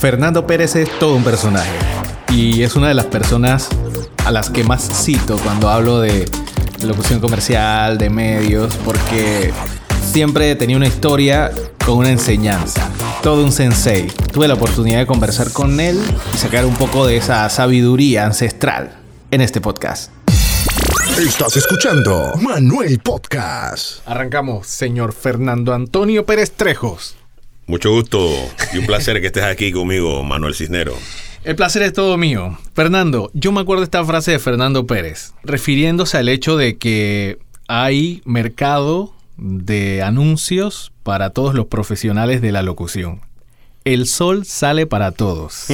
Fernando Pérez es todo un personaje y es una de las personas a las que más cito cuando hablo de locución comercial, de medios, porque siempre tenía una historia con una enseñanza. Todo un sensei. Tuve la oportunidad de conversar con él y sacar un poco de esa sabiduría ancestral en este podcast. Estás escuchando Manuel Podcast. Arrancamos, señor Fernando Antonio Pérez Trejos. Mucho gusto y un placer que estés aquí conmigo, Manuel Cisnero. El placer es todo mío. Fernando, yo me acuerdo de esta frase de Fernando Pérez, refiriéndose al hecho de que hay mercado de anuncios para todos los profesionales de la locución. El sol sale para todos.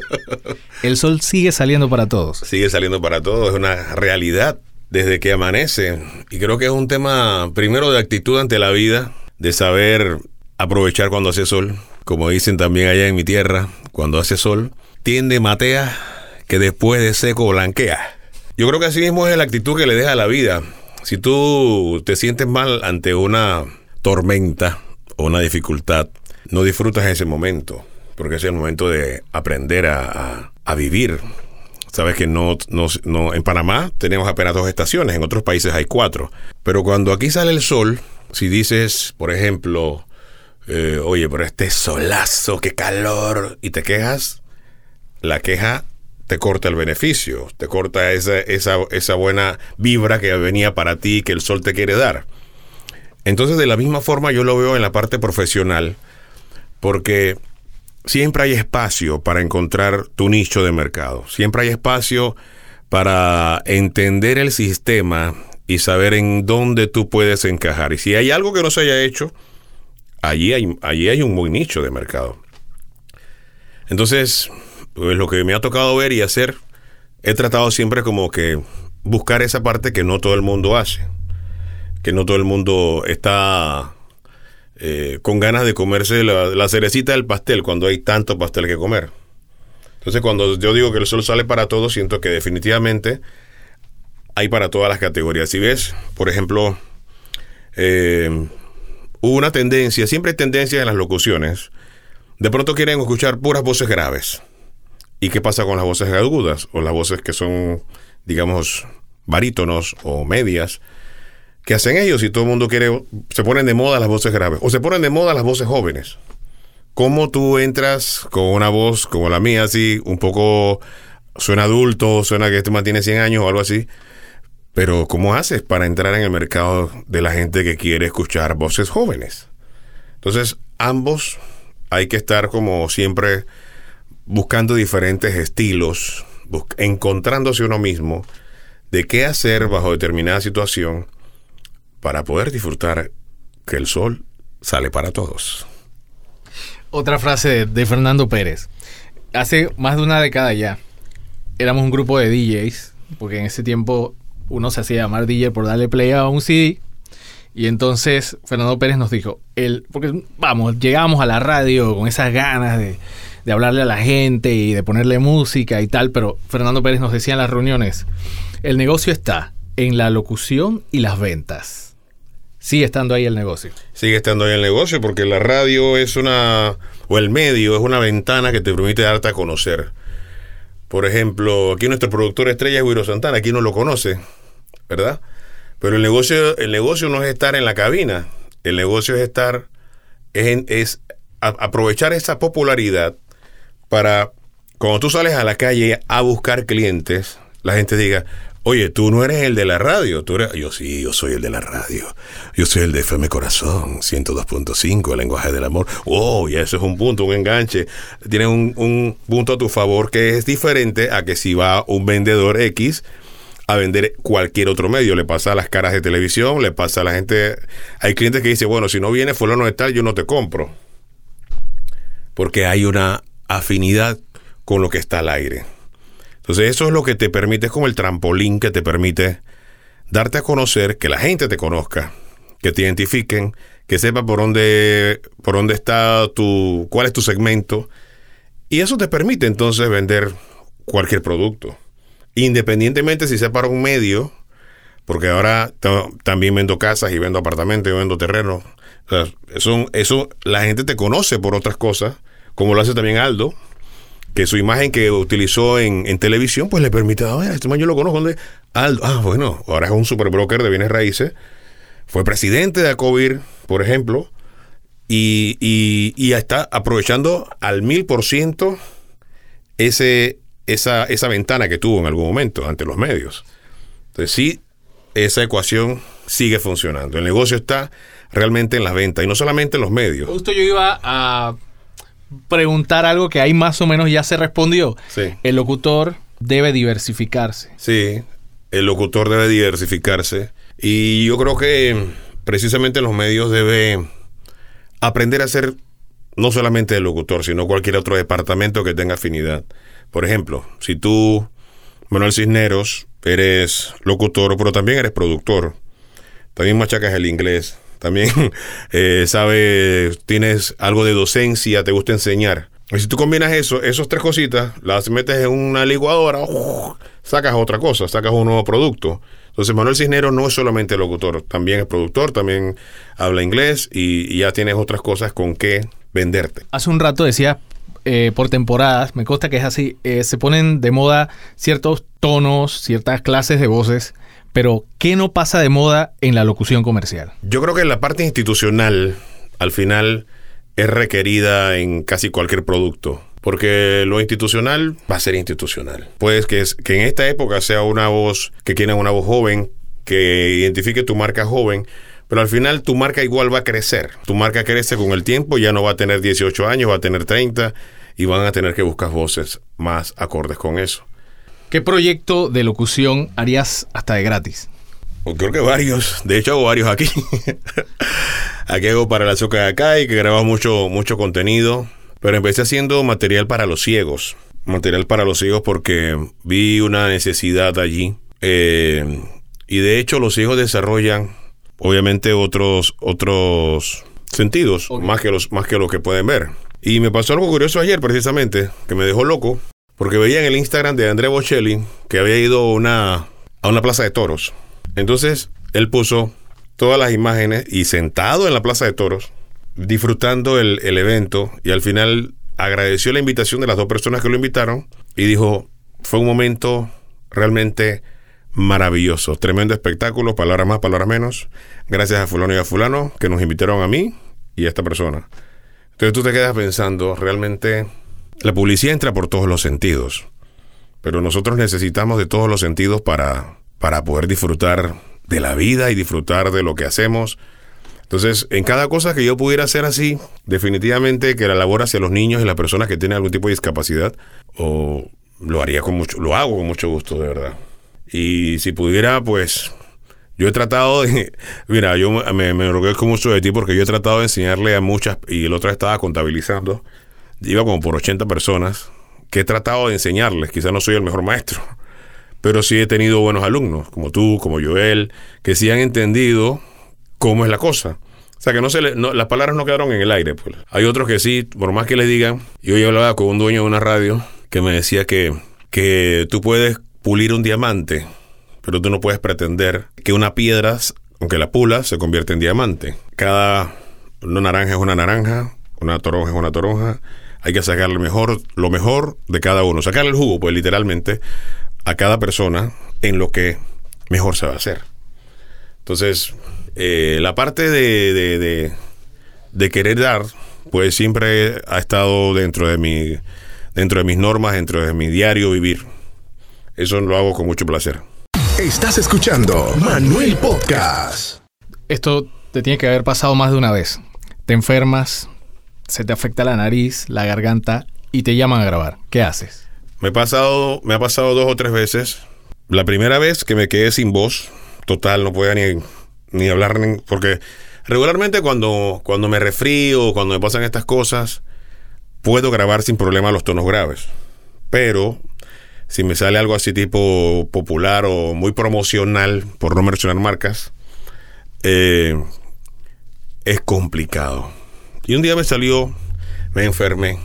El sol sigue saliendo para todos. Sigue saliendo para todos, es una realidad desde que amanece. Y creo que es un tema primero de actitud ante la vida, de saber aprovechar cuando hace sol. Como dicen también allá en mi tierra, cuando hace sol, tiende matea que después de seco blanquea. Yo creo que así mismo es la actitud que le deja a la vida. Si tú te sientes mal ante una tormenta o una dificultad, no disfrutas ese momento, porque es el momento de aprender a, a, vivir. Sabes que no, no, no, en Panamá tenemos apenas dos estaciones, en otros países hay cuatro. Pero cuando aquí sale el sol, si dices, por ejemplo, eh, oye, pero este solazo, qué calor, y te quejas, la queja te corta el beneficio, te corta esa, esa, esa buena vibra que venía para ti, que el sol te quiere dar. Entonces, de la misma forma, yo lo veo en la parte profesional, porque siempre hay espacio para encontrar tu nicho de mercado, siempre hay espacio para entender el sistema y saber en dónde tú puedes encajar. Y si hay algo que no se haya hecho, allí hay, allí hay un muy nicho de mercado. Entonces, pues lo que me ha tocado ver y hacer, he tratado siempre como que buscar esa parte que no todo el mundo hace, que no todo el mundo está eh, con ganas de comerse la, cerecita del pastel cuando hay tanto pastel que comer. Entonces cuando yo digo que el sol sale para todos, siento que definitivamente hay para todas las categorías. Si ves, por ejemplo, eh, una tendencia, siempre hay tendencias en las locuciones, de pronto quieren escuchar puras voces graves. ¿Y qué pasa con las voces agudas o las voces que son, digamos, barítonos o medias? ¿Qué hacen ellos si todo el mundo quiere, se ponen de moda las voces graves o se ponen de moda las voces jóvenes? ¿Cómo tú entras con una voz como la mía, así, un poco, suena adulto, suena que este mantiene 100 años o algo así? Pero ¿cómo haces para entrar en el mercado de la gente que quiere escuchar voces jóvenes? Entonces, ambos hay que estar como siempre buscando diferentes estilos, encontrándose uno mismo de qué hacer bajo determinada situación para poder disfrutar que el sol sale para todos. Otra frase de, Fernando Pérez. Hace más de una década ya, éramos un grupo de DJs, porque en ese tiempo uno se hacía llamar DJ por darle play a un CD. Y entonces Fernando Pérez nos dijo, porque vamos, llegamos a la radio con esas ganas de, de hablarle a la gente y de ponerle música y tal, pero Fernando Pérez nos decía en las reuniones, el negocio está en la locución y las ventas. Sigue estando ahí el negocio. Sigue estando ahí el negocio porque la radio es una, o el medio es una ventana que te permite darte a conocer. Por ejemplo, aquí nuestro productor estrella es Guiro Santana, aquí no lo conoce, ¿verdad? Pero el negocio, el negocio no es estar en la cabina, el negocio es estar, es, es aprovechar esa popularidad para cuando tú sales a la calle a buscar clientes, la gente diga, oye, tú no eres el de la radio, tú eres, yo sí, yo soy el de la radio, yo soy el de FM Corazón, 102.5, el lenguaje del amor, oh, y eso es un punto, un enganche, tienes un, un punto a tu favor que es diferente a que si va un vendedor X a vender cualquier otro medio. Le pasa a las caras de televisión, le pasa a la gente. Hay clientes que dicen, bueno, si no viene fulano de tal, yo no te compro. Porque hay una afinidad con lo que está al aire. Entonces eso es lo que te permite, es como el trampolín que te permite darte a conocer, que la gente te conozca, que te identifiquen, que sepa por dónde, por dónde está tu, cuál es tu segmento. Y eso te permite entonces vender cualquier producto. Independientemente si sea para un medio, porque ahora también vendo casas y vendo apartamentos y vendo terrenos. eso, eso, la gente te conoce por otras cosas como lo hace también Aldo, que su imagen que utilizó en, en televisión, pues le permite, ah, este man yo lo conozco, ¿dónde? Aldo, ah, bueno, ahora es un super broker de bienes raíces, fue presidente de Acovir, por ejemplo, y, y, y está aprovechando al mil por ciento ese, esa, esa ventana que tuvo en algún momento ante los medios. Entonces sí, esa ecuación sigue funcionando. El negocio está realmente en las ventas y no solamente en los medios. Justo yo iba a preguntar algo que ahí más o menos ya se respondió. Sí. El locutor debe diversificarse. Sí, el locutor debe diversificarse y yo creo que precisamente los medios debe aprender a ser no solamente el locutor, sino cualquier otro departamento que tenga afinidad. Por ejemplo, si tú, Manuel Cisneros, eres locutor, pero también eres productor, también machacas el inglés, también eh, sabes, tienes algo de docencia, te gusta enseñar. Y si tú combinas eso, esas tres cositas, las metes en una licuadora, ¡oh! sacas otra cosa, sacas un nuevo producto. Entonces Manuel Cisneros no es solamente locutor, también es productor, también habla inglés y, ya tienes otras cosas con que venderte. Hace un rato decía eh, por temporadas, me consta que es así, eh, se ponen de moda ciertos tonos, ciertas clases de voces, pero ¿qué no pasa de moda en la locución comercial? Yo creo que la parte institucional, al final, es requerida en casi cualquier producto. Porque lo institucional va a ser institucional. Pues que, que en esta época sea una voz que tiene una voz joven, que identifique tu marca joven, pero al final tu marca igual va a crecer. Tu marca crece con el tiempo, ya no va a tener 18 años, va a tener 30 y van a tener que buscar voces más acordes con eso. ¿Qué proyecto de locución harías hasta de gratis? Pues creo que varios. De hecho, hago varios aquí. aquí hago para la Azúcar de acá y que grabamos mucho, mucho contenido. Pero empecé haciendo material para los ciegos. Material para los ciegos porque vi una necesidad allí. Eh, y de hecho, los ciegos desarrollan, obviamente, otros, otros sentidos, más, que los, más que lo que pueden ver. Y me pasó algo curioso ayer, precisamente, que me dejó loco. Porque veía en el Instagram de André Bocelli que había ido a una, a una plaza de toros. Entonces, él puso todas las imágenes y sentado en la plaza de toros, disfrutando el, el evento, y al final agradeció la invitación de las dos personas que lo invitaron y dijo, fue un momento realmente maravilloso, tremendo espectáculo, palabras más, palabras menos, gracias a fulano y a fulano que nos invitaron a mí y a esta persona. Entonces tú te quedas pensando, realmente la publicidad entra por todos los sentidos, pero nosotros necesitamos de todos los sentidos para, para poder disfrutar de la vida y disfrutar de lo que hacemos. Entonces, en cada cosa que yo pudiera hacer así, definitivamente que la labor hacia los niños y las personas que tienen algún tipo de discapacidad, o lo haría con mucho, lo hago con mucho gusto, de verdad. Y si pudiera, pues, yo he tratado de, mira, yo me, me mucho de ti porque yo he tratado de enseñarle a muchas, y el otro estaba contabilizando, iba como por 80 personas, que he tratado de enseñarles, quizás no soy el mejor maestro, pero sí he tenido buenos alumnos, como tú, como Joel, que sí han entendido cómo es la cosa. O sea, que no se le, las palabras no quedaron en el aire. Pues. Hay otros que sí, por más que les digan. Yo hoy hablaba con un dueño de una radio que me decía que, que tú puedes pulir un diamante, pero tú no puedes pretender que una piedra, aunque la pulas, se convierte en diamante. Cada una naranja es una naranja, una toronja es una toronja. Hay que sacarle mejor, lo mejor de cada uno. Sacarle el jugo, pues literalmente, a cada persona en lo que mejor se va a hacer. Entonces, eh, la parte de, de, de, de querer dar, pues siempre ha estado dentro de mi, dentro de mis normas, dentro de mi diario vivir. Eso lo hago con mucho placer. Estás escuchando Manuel Podcast. Esto te tiene que haber pasado más de una vez. Te enfermas, se te afecta la nariz, la garganta y te llaman a grabar. ¿Qué haces? Me, pasado, me ha pasado dos o tres veces. La primera vez que me quedé sin voz, total, no podía ni, ni hablar, porque regularmente cuando, cuando me resfrío, cuando me pasan estas cosas, puedo grabar sin problema los tonos graves. Pero si me sale algo así tipo popular o muy promocional, por no mencionar marcas, eh, es complicado. Y un día me salió, me enfermé.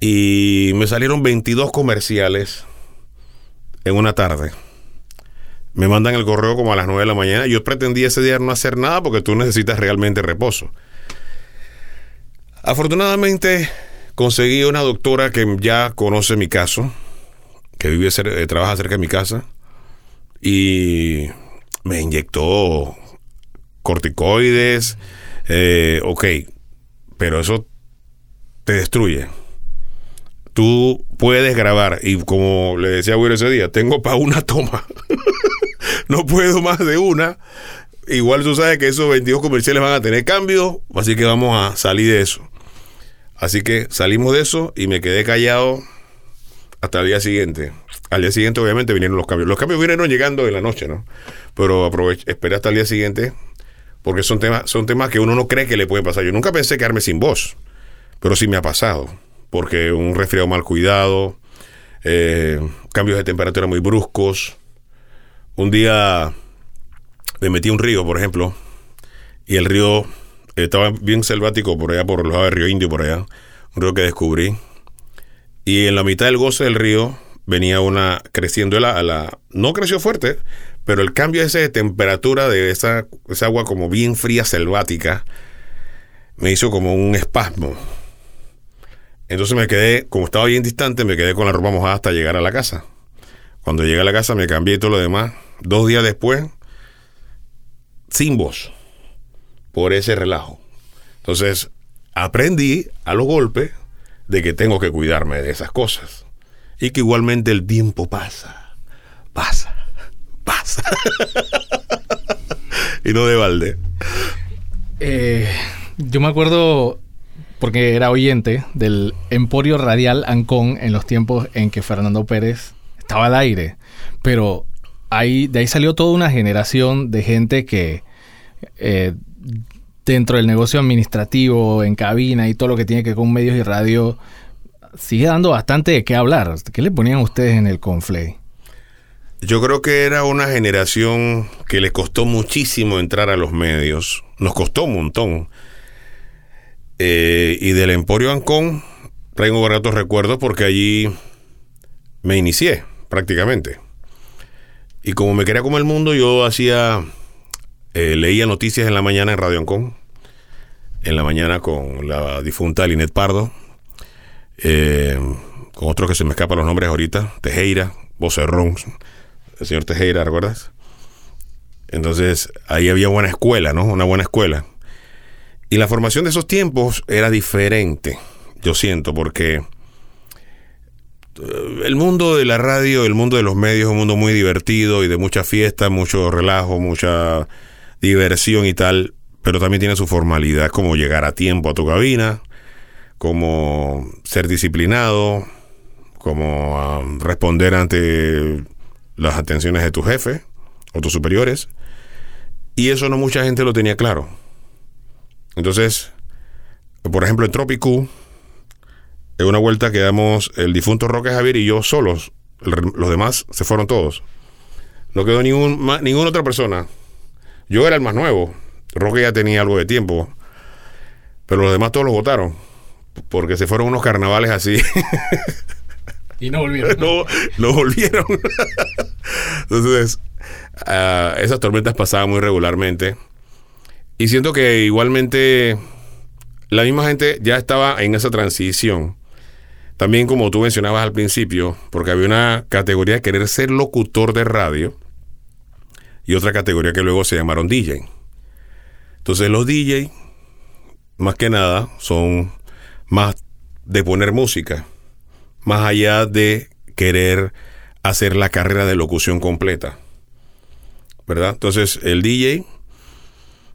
Y me salieron 22 comerciales en una tarde. Me mandan el correo como a las 9 de la mañana. Yo pretendía ese día no hacer nada porque tú necesitas realmente reposo. Afortunadamente conseguí una doctora que ya conoce mi caso, que vive eh, trabaja cerca de mi casa y me inyectó corticoides, eh, ok, pero eso te destruye. Tú puedes grabar y como le decía Will ese día, tengo para una toma. no puedo más de una. Igual tú sabes que esos 22 comerciales van a tener cambio, así que vamos a salir de eso. Así que salimos de eso y me quedé callado hasta el día siguiente. Al día siguiente, obviamente, vinieron los cambios. Los cambios vinieron llegando en la noche, ¿no? Pero aproveché, esperé hasta el día siguiente porque son temas, son temas que uno no cree que le pueden pasar. Yo nunca pensé quedarme sin voz, pero sí me ha pasado. Porque un resfriado mal cuidado, eh, cambios de temperatura muy bruscos. Un día me metí a un río, por ejemplo, y el río estaba bien selvático por allá, por los lados del río Indio, por allá. Un río que descubrí. Y en la mitad del goce del río venía una creciendo la, la no creció fuerte, pero el cambio ese de temperatura de esa, esa agua como bien fría selvática me hizo como un espasmo. Entonces me quedé, como estaba bien distante, me quedé con la ropa mojada hasta llegar a la casa. Cuando llegué a la casa me cambié y todo lo demás. Dos días después, sin voz, por ese relajo. Entonces aprendí a los golpes de que tengo que cuidarme de esas cosas. Y que igualmente el tiempo pasa, pasa, pasa. y no de balde. Eh, yo me acuerdo, porque era oyente, del Emporio Radial Ancón en los tiempos en que Fernando Pérez estaba al aire. Pero ahí, de ahí salió toda una generación de gente que eh, dentro del negocio administrativo, en cabina y todo lo que tiene que ver con medios y radio, sigue dando bastante de qué hablar. ¿Qué le ponían ustedes en el conflay? Yo creo que era una generación que le costó muchísimo entrar a los medios. Nos costó un montón. Eh, y del Emporio Ancón traigo baratos recuerdos porque allí me inicié prácticamente. Y como me quería como el mundo, yo hacía, eh, leía noticias en la mañana en Radio Ancón. En la mañana con la difunta Linet Pardo. eh, con otros que se me escapan los nombres ahorita. Tejera, Vocerrón el señor Tejera, ¿recuerdas? Entonces, ahí había buena escuela, ¿no? Una buena escuela. Y la formación de esos tiempos era diferente, yo siento, porque eh, el mundo de la radio, el mundo de los medios es un mundo muy divertido y de mucha fiesta, mucho relajo, mucha diversión y tal, pero también tiene su formalidad, como llegar a tiempo a tu cabina, como ser disciplinado, como ah, responder ante las atenciones de tu jefe o tus superiores. Y eso no mucha gente lo tenía claro. Entonces, por ejemplo, en Tropicú, en una vuelta quedamos el difunto Roque Javier y yo solos. Los demás se fueron todos. No quedó ninguna otra persona. Yo era el más nuevo. Roque ya tenía algo de tiempo. Pero los demás todos los votaron. Porque se fueron unos carnavales así. Y no volvieron. no, no volvieron. Entonces, ah, esas tormentas pasaban muy regularmente. Y siento que igualmente la misma gente ya estaba en esa transición. También como tú mencionabas al principio, porque había una categoría de querer ser locutor de radio y otra categoría que luego se llamaron DJ. Entonces los DJ, más que nada, son más de poner música más allá de querer hacer la carrera de locución completa. ¿Verdad? Entonces, el DJ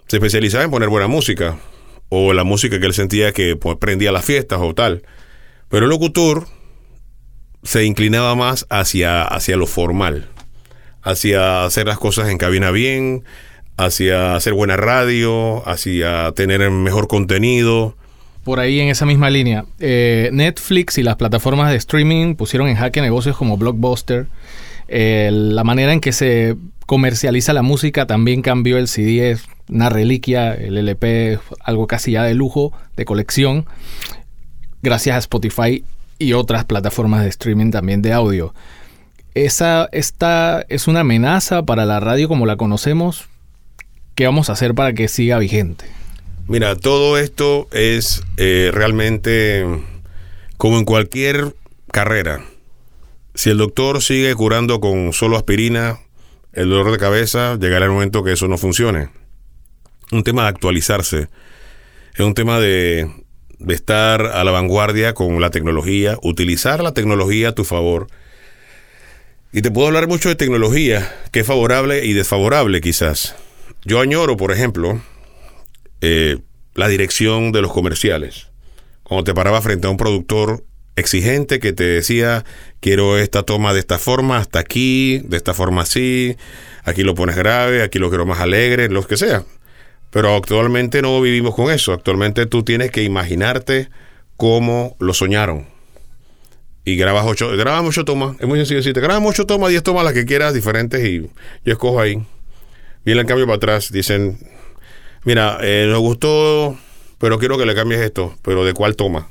se especializaba en poner buena música o la música que él sentía que pues, prendía las fiestas o tal. Pero el locutor se inclinaba más hacia, hacia lo formal, hacia hacer las cosas en cabina bien, hacia hacer buena radio, hacia tener mejor contenido. Por ahí en esa misma línea, eh, Netflix y las plataformas de streaming pusieron en jaque negocios como Blockbuster. Eh, la manera en que se comercializa la música también cambió. El CD es una reliquia, el LP es algo casi ya de lujo, de colección, gracias a Spotify y otras plataformas de streaming también de audio. Esa esta es una amenaza para la radio como la conocemos. ¿Qué vamos a hacer para que siga vigente? Mira, todo esto es eh, realmente como en cualquier carrera. Si el doctor sigue curando con solo aspirina, el dolor de cabeza, llegará el momento que eso no funcione. Un tema de actualizarse. Es un tema de, de estar a la vanguardia con la tecnología, utilizar la tecnología a tu favor. Y te puedo hablar mucho de tecnología, que es favorable y desfavorable quizás. Yo añoro, por ejemplo, eh, la dirección de los comerciales. Cuando te paraba frente a un productor exigente que te decía, quiero esta toma de esta forma, hasta aquí, de esta forma así, aquí lo pones grave, aquí lo quiero más alegre, lo que sea. Pero actualmente no vivimos con eso. Actualmente tú tienes que imaginarte cómo lo soñaron. Y grabas ocho, grabas ocho tomas. Es muy sencillo decirte, grabas ocho tomas, diez tomas, las que quieras, diferentes, y yo escojo ahí. Viene el cambio para atrás, dicen, mira, eh, nos gustó, pero quiero que le cambies esto, pero ¿de cuál toma?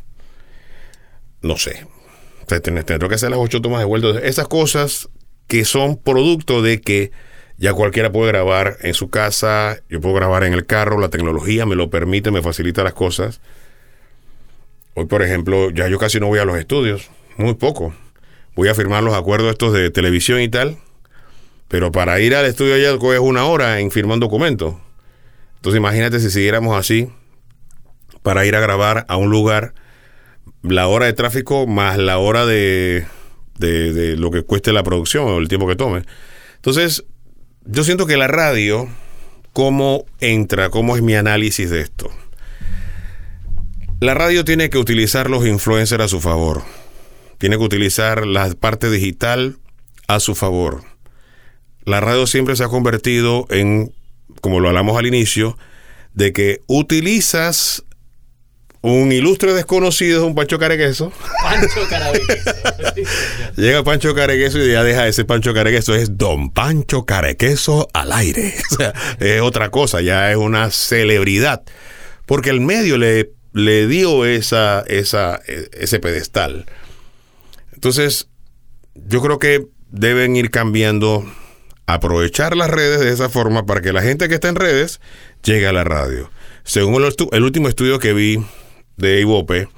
No sé. Tendré que hacer las ocho tomas de vuelta. Esas cosas que son producto de que ya cualquiera puede grabar en su casa, yo puedo grabar en el carro, la tecnología me lo permite, me facilita las cosas. Hoy, por ejemplo, ya yo casi no voy a los estudios, muy poco. Voy a firmar los acuerdos estos de televisión y tal, pero para ir al estudio ya es una hora en firmar un documento. Entonces imagínate si siguiéramos así para ir a grabar a un lugar, la hora de tráfico más la hora de, de, lo que cueste la producción o el tiempo que tome. Entonces, yo siento que la radio, ¿cómo entra? ¿Cómo es mi análisis de esto? La radio tiene que utilizar los influencers a su favor. Tiene que utilizar la parte digital a su favor. La radio siempre se ha convertido en, como lo hablamos al inicio, de que utilizas un ilustre desconocido, un Pancho Caregueso. Pancho Caregueso. Llega Pancho Caregueso y ya deja ese Pancho Caregueso. Es Don Pancho Caregueso al aire. O sea, es otra cosa, ya es una celebridad. Porque el medio le, le dio esa, esa, ese pedestal. Entonces, yo creo que deben ir cambiando, aprovechar las redes de esa forma para que la gente que está en redes llegue a la radio. Según el, último estudio que vi de Ibope,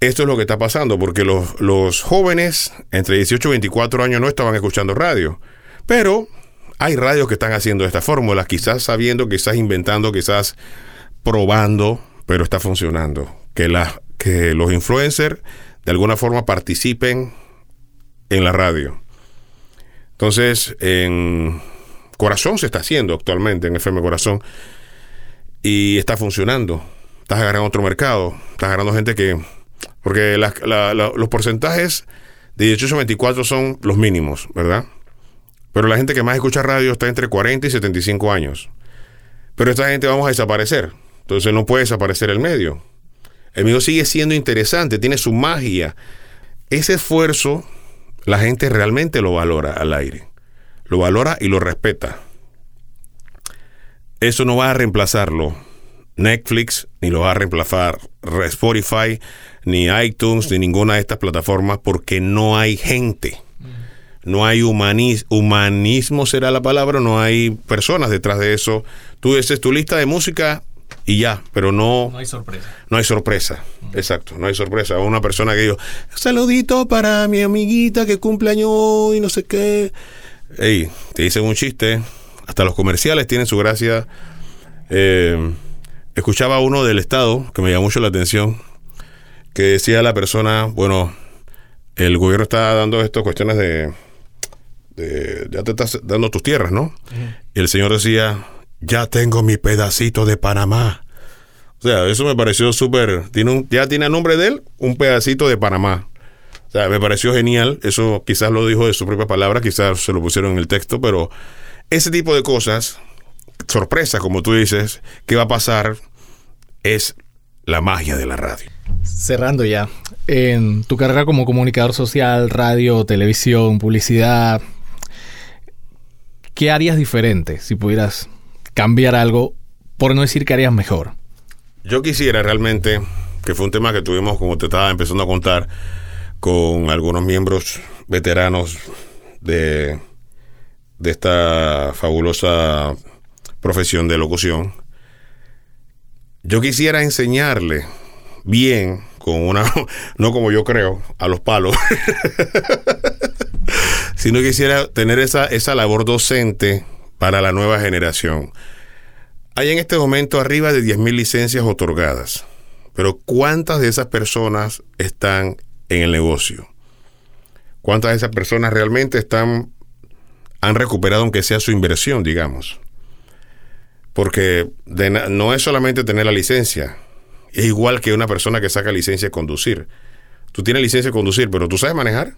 esto es lo que está pasando, porque los, jóvenes entre 18 y 24 años no estaban escuchando radio. Pero hay radios que están haciendo esta fórmula, quizás sabiendo, quizás inventando, quizás probando, pero está funcionando. Que, que los influencers de alguna forma participen en la radio. Entonces, en Corazón se está haciendo actualmente, en FM Corazón, y está funcionando estás agarrando otro mercado, estás agarrando gente que... Porque los porcentajes de 18 a 24 son los mínimos, ¿verdad? Pero la gente que más escucha radio está entre 40 y 75 años. Pero esta gente vamos a desaparecer. Entonces no puede desaparecer el medio. El medio sigue siendo interesante, tiene su magia. Ese esfuerzo, la gente realmente lo valora al aire. Lo valora y lo respeta. Eso no va a reemplazarlo Netflix, ni lo va a reemplazar Spotify, ni iTunes, ni ninguna de estas plataformas, porque no hay gente. No hay humanismo, será la palabra, no hay personas detrás de eso. Tú dices tu lista de música y ya, pero no... No hay sorpresa. No hay sorpresa, exacto, no hay sorpresa. Una persona que digo, saludito para mi amiguita que cumple año y no sé qué. Ey, te dicen un chiste, hasta los comerciales tienen su gracia. Eh, escuchaba uno del Estado que me llamó mucho la atención, que decía la persona, bueno, el gobierno está dando estas cuestiones de, ya te estás dando tus tierras, ¿no? Y el señor decía, ya tengo mi pedacito de Panamá. O sea, eso me pareció súper, tiene un, ya tiene a nombre de él un pedacito de Panamá. O sea, me pareció genial, eso quizás lo dijo de su propia palabra, quizás se lo pusieron en el texto, pero ese tipo de cosas sorpresa, como tú dices, ¿qué va a pasar? Es la magia de la radio. Cerrando ya, en tu carrera como comunicador social, radio, televisión, publicidad, ¿qué harías diferente si pudieras cambiar algo, por no decir que harías mejor? Yo quisiera realmente, que fue un tema que tuvimos, como te estaba empezando a contar, con algunos miembros veteranos de, de esta fabulosa profesión de locución, yo quisiera enseñarle bien, con una, no como yo creo, a los palos, sino quisiera tener esa, esa labor docente para la nueva generación. Hay en este momento arriba de 10.000 licencias otorgadas, pero ¿cuántas de esas personas están en el negocio? ¿Cuántas de esas personas realmente están han recuperado aunque sea su inversión, digamos? Porque no es solamente tener la licencia, es igual que una persona que saca licencia de conducir. Tú tienes licencia de conducir, pero tú sabes manejar.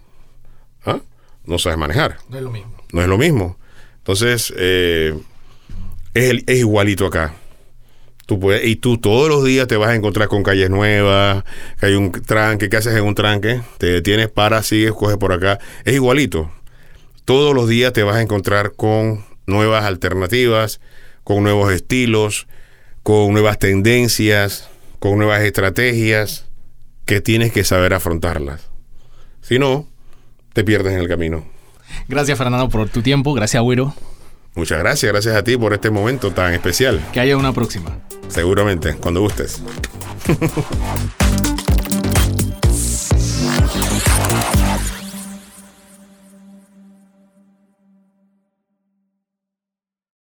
¿Ah? No sabes manejar. No es lo mismo. No es lo mismo. Entonces, eh, es, es, igualito acá. Puedes, y tú todos los días te vas a encontrar con calles nuevas, que hay un tranque, ¿qué haces en un tranque? Te detienes, para, sigues, coges por acá. Es igualito. Todos los días te vas a encontrar con nuevas alternativas, con nuevos estilos, con nuevas tendencias, con nuevas estrategias que tienes que saber afrontarlas. Si no, te pierdes en el camino. Gracias Fernando por tu tiempo, gracias Wiro. Muchas gracias, gracias a ti por este momento tan especial. Que haya una próxima. Seguramente, cuando gustes.